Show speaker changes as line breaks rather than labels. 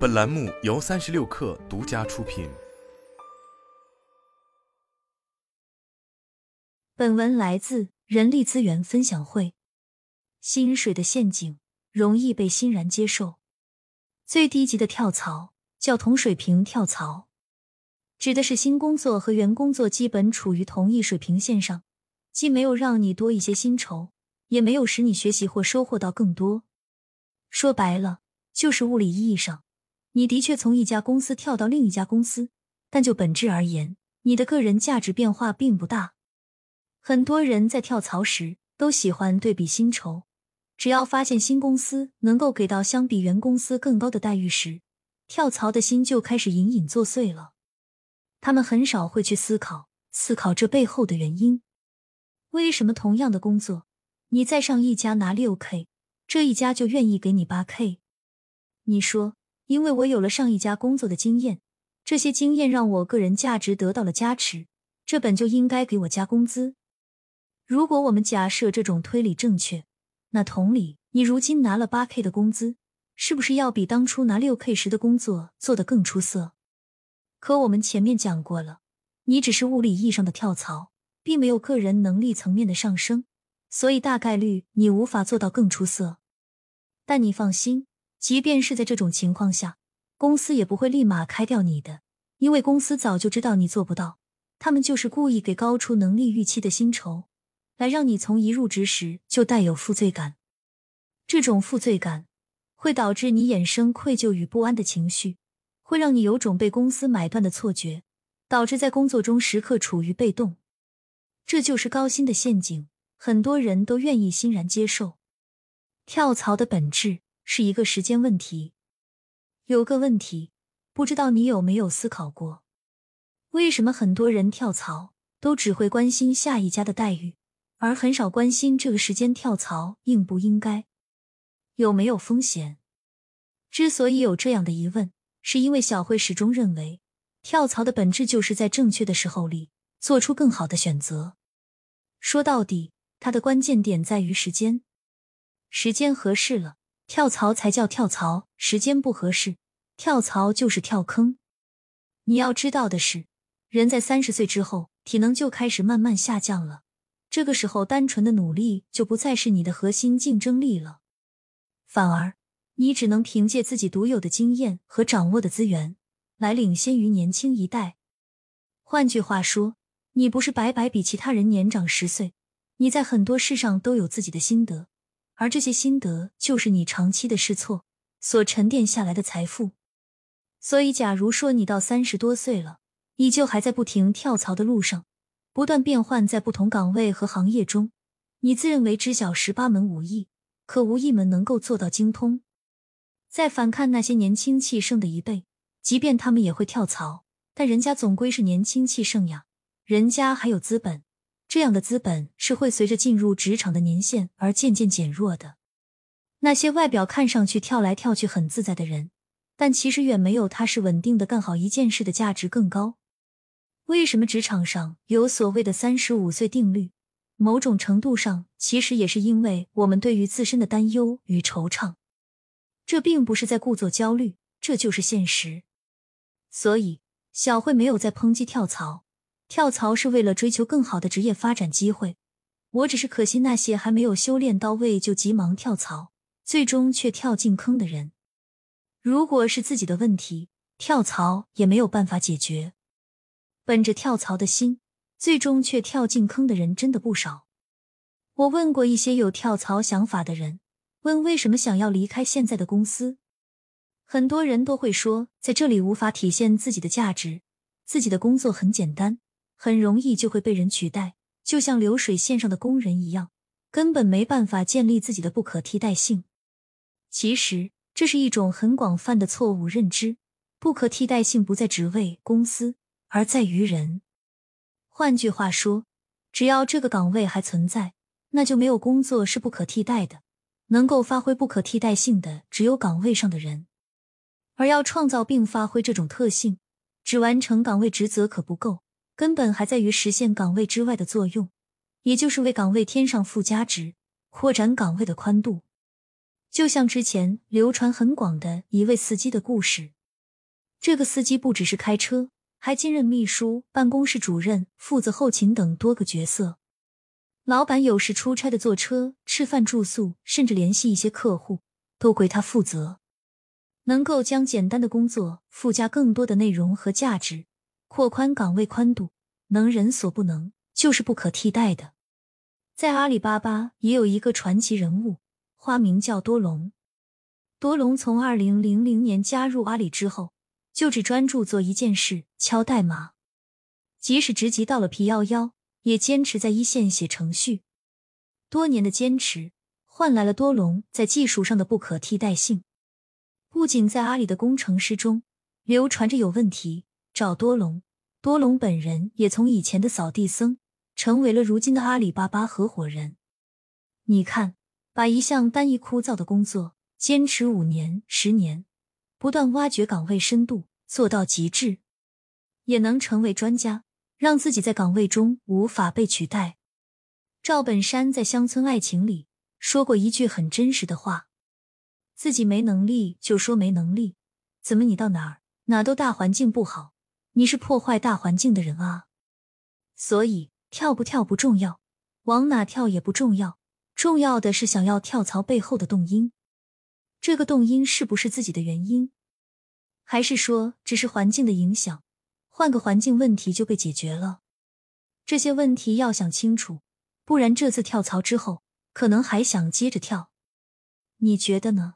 本栏目由三十六氪独家出品。
本文来自人力资源分享会。薪水的陷阱容易被欣然接受。最低级的跳槽叫同水平跳槽，指的是新工作和原工作基本处于同一水平线上，既没有让你多一些薪酬，也没有使你学习或收获到更多。说白了，就是物理意义上，你的确从一家公司跳到另一家公司，但就本质而言，你的个人价值变化并不大。很多人在跳槽时都喜欢对比薪酬。只要发现新公司能够给到相比原公司更高的待遇时，跳槽的心就开始隐隐作祟了。他们很少会去思考思考这背后的原因。为什么同样的工作，你在上一家拿六 k，这一家就愿意给你八 k？你说，因为我有了上一家工作的经验，这些经验让我个人价值得到了加持，这本就应该给我加工资。如果我们假设这种推理正确。那同理，你如今拿了八 k 的工资，是不是要比当初拿六 k 时的工作做得更出色？可我们前面讲过了，你只是物理意义上的跳槽，并没有个人能力层面的上升，所以大概率你无法做到更出色。但你放心，即便是在这种情况下，公司也不会立马开掉你的，因为公司早就知道你做不到，他们就是故意给高出能力预期的薪酬。来让你从一入职时就带有负罪感，这种负罪感会导致你衍生愧疚与不安的情绪，会让你有种被公司买断的错觉，导致在工作中时刻处于被动。这就是高薪的陷阱，很多人都愿意欣然接受。跳槽的本质是一个时间问题。有个问题，不知道你有没有思考过，为什么很多人跳槽都只会关心下一家的待遇？而很少关心这个时间跳槽应不应该，有没有风险。之所以有这样的疑问，是因为小慧始终认为，跳槽的本质就是在正确的时候里做出更好的选择。说到底，它的关键点在于时间，时间合适了，跳槽才叫跳槽；时间不合适，跳槽就是跳坑。你要知道的是，人在三十岁之后，体能就开始慢慢下降了。这个时候，单纯的努力就不再是你的核心竞争力了，反而你只能凭借自己独有的经验和掌握的资源来领先于年轻一代。换句话说，你不是白白比其他人年长十岁，你在很多事上都有自己的心得，而这些心得就是你长期的试错所沉淀下来的财富。所以，假如说你到三十多岁了，依旧还在不停跳槽的路上。不断变换在不同岗位和行业中，你自认为知晓十八门武艺，可无一门能够做到精通。再反看那些年轻气盛的一辈，即便他们也会跳槽，但人家总归是年轻气盛呀，人家还有资本，这样的资本是会随着进入职场的年限而渐渐减弱的。那些外表看上去跳来跳去很自在的人，但其实远没有踏实稳定的干好一件事的价值更高。为什么职场上有所谓的三十五岁定律？某种程度上，其实也是因为我们对于自身的担忧与惆怅。这并不是在故作焦虑，这就是现实。所以，小慧没有在抨击跳槽，跳槽是为了追求更好的职业发展机会。我只是可惜那些还没有修炼到位就急忙跳槽，最终却跳进坑的人。如果是自己的问题，跳槽也没有办法解决。本着跳槽的心，最终却跳进坑的人真的不少。我问过一些有跳槽想法的人，问为什么想要离开现在的公司，很多人都会说，在这里无法体现自己的价值，自己的工作很简单，很容易就会被人取代，就像流水线上的工人一样，根本没办法建立自己的不可替代性。其实这是一种很广泛的错误认知，不可替代性不在职位、公司。而在于人。换句话说，只要这个岗位还存在，那就没有工作是不可替代的。能够发挥不可替代性的，只有岗位上的人。而要创造并发挥这种特性，只完成岗位职责可不够，根本还在于实现岗位之外的作用，也就是为岗位添上附加值，扩展岗位的宽度。就像之前流传很广的一位司机的故事。这个司机不只是开车，还兼任秘书、办公室主任、负责后勤等多个角色。老板有时出差的坐车、吃饭、住宿，甚至联系一些客户，都归他负责。能够将简单的工作附加更多的内容和价值，扩宽岗位宽度，能人所不能，就是不可替代的。在阿里巴巴也有一个传奇人物，花名叫多龙。多龙从二零零零年加入阿里之后，就只专注做一件事——敲代码。即使职级到了 P 幺幺，也坚持在一线写程序。多年的坚持，换来了多龙在技术上的不可替代性。不仅在阿里的工程师中流传着有问题找多隆，多隆本人也从以前的扫地僧。成为了如今的阿里巴巴合伙人。你看，把一项单一枯燥的工作坚持五年、十年，不断挖掘岗位深度，做到极致，也能成为专家，让自己在岗位中无法被取代。赵本山在《乡村爱情》里说过一句很真实的话：“自己没能力就说没能力，怎么你到哪儿哪都大环境不好？你是破坏大环境的人啊！”所以。跳不跳不重要，往哪跳也不重要，重要的是想要跳槽背后的动因。这个动因是不是自己的原因，还是说只是环境的影响？换个环境，问题就被解决了。这些问题要想清楚，不然这次跳槽之后，可能还想接着跳。你觉得呢？